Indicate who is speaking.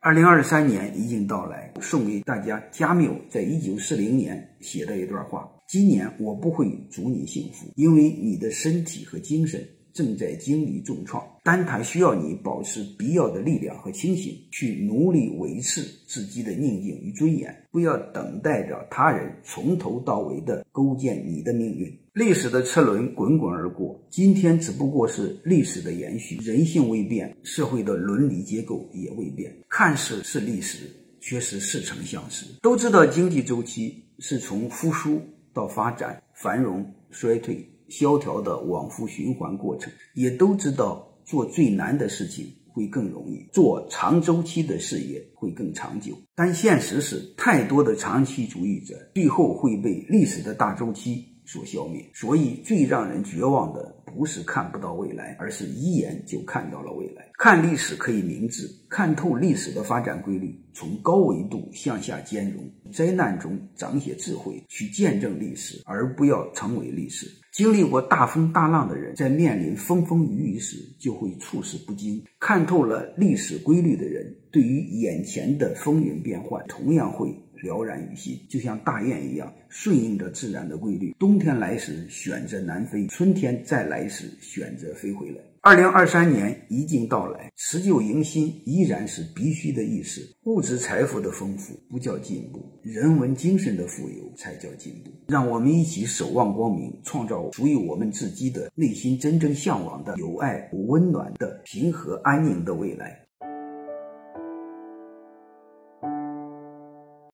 Speaker 1: 二零二三年已经到来，送给大家加缪在一九四零年写的一段话：今年我不会祝你幸福，因为你的身体和精神。正在经历重创，但它需要你保持必要的力量和清醒，去努力维持自己的宁静与尊严，不要等待着他人从头到尾的构建你的命运。历史的车轮滚滚而过，今天只不过是历史的延续。人性未变，社会的伦理结构也未变，看似是历史，却是似曾相识。都知道经济周期是从复苏到发展、繁荣、衰退。萧条的往复循环过程，也都知道做最难的事情会更容易，做长周期的事业会更长久。但现实是，太多的长期主义者最后会被历史的大周期所消灭。所以，最让人绝望的不是看不到未来，而是一眼就看到了未来。看历史可以明智，看透历史的发展规律，从高维度向下兼容，灾难中长些智慧，去见证历史，而不要成为历史。经历过大风大浪的人，在面临风风雨雨时，就会处事不惊；看透了历史规律的人，对于眼前的风云变幻，同样会了然于心。就像大雁一样，顺应着自然的规律。冬天来时选择南飞，春天再来时选择飞回来。二零二三年已经到来，辞旧迎新依然是必须的意识。物质财富的丰富不叫进步，人文精神的富有才叫进步。让我们一起守望光明，创造属于我们自己的内心真正向往的有爱、温暖的、平和安宁的未来。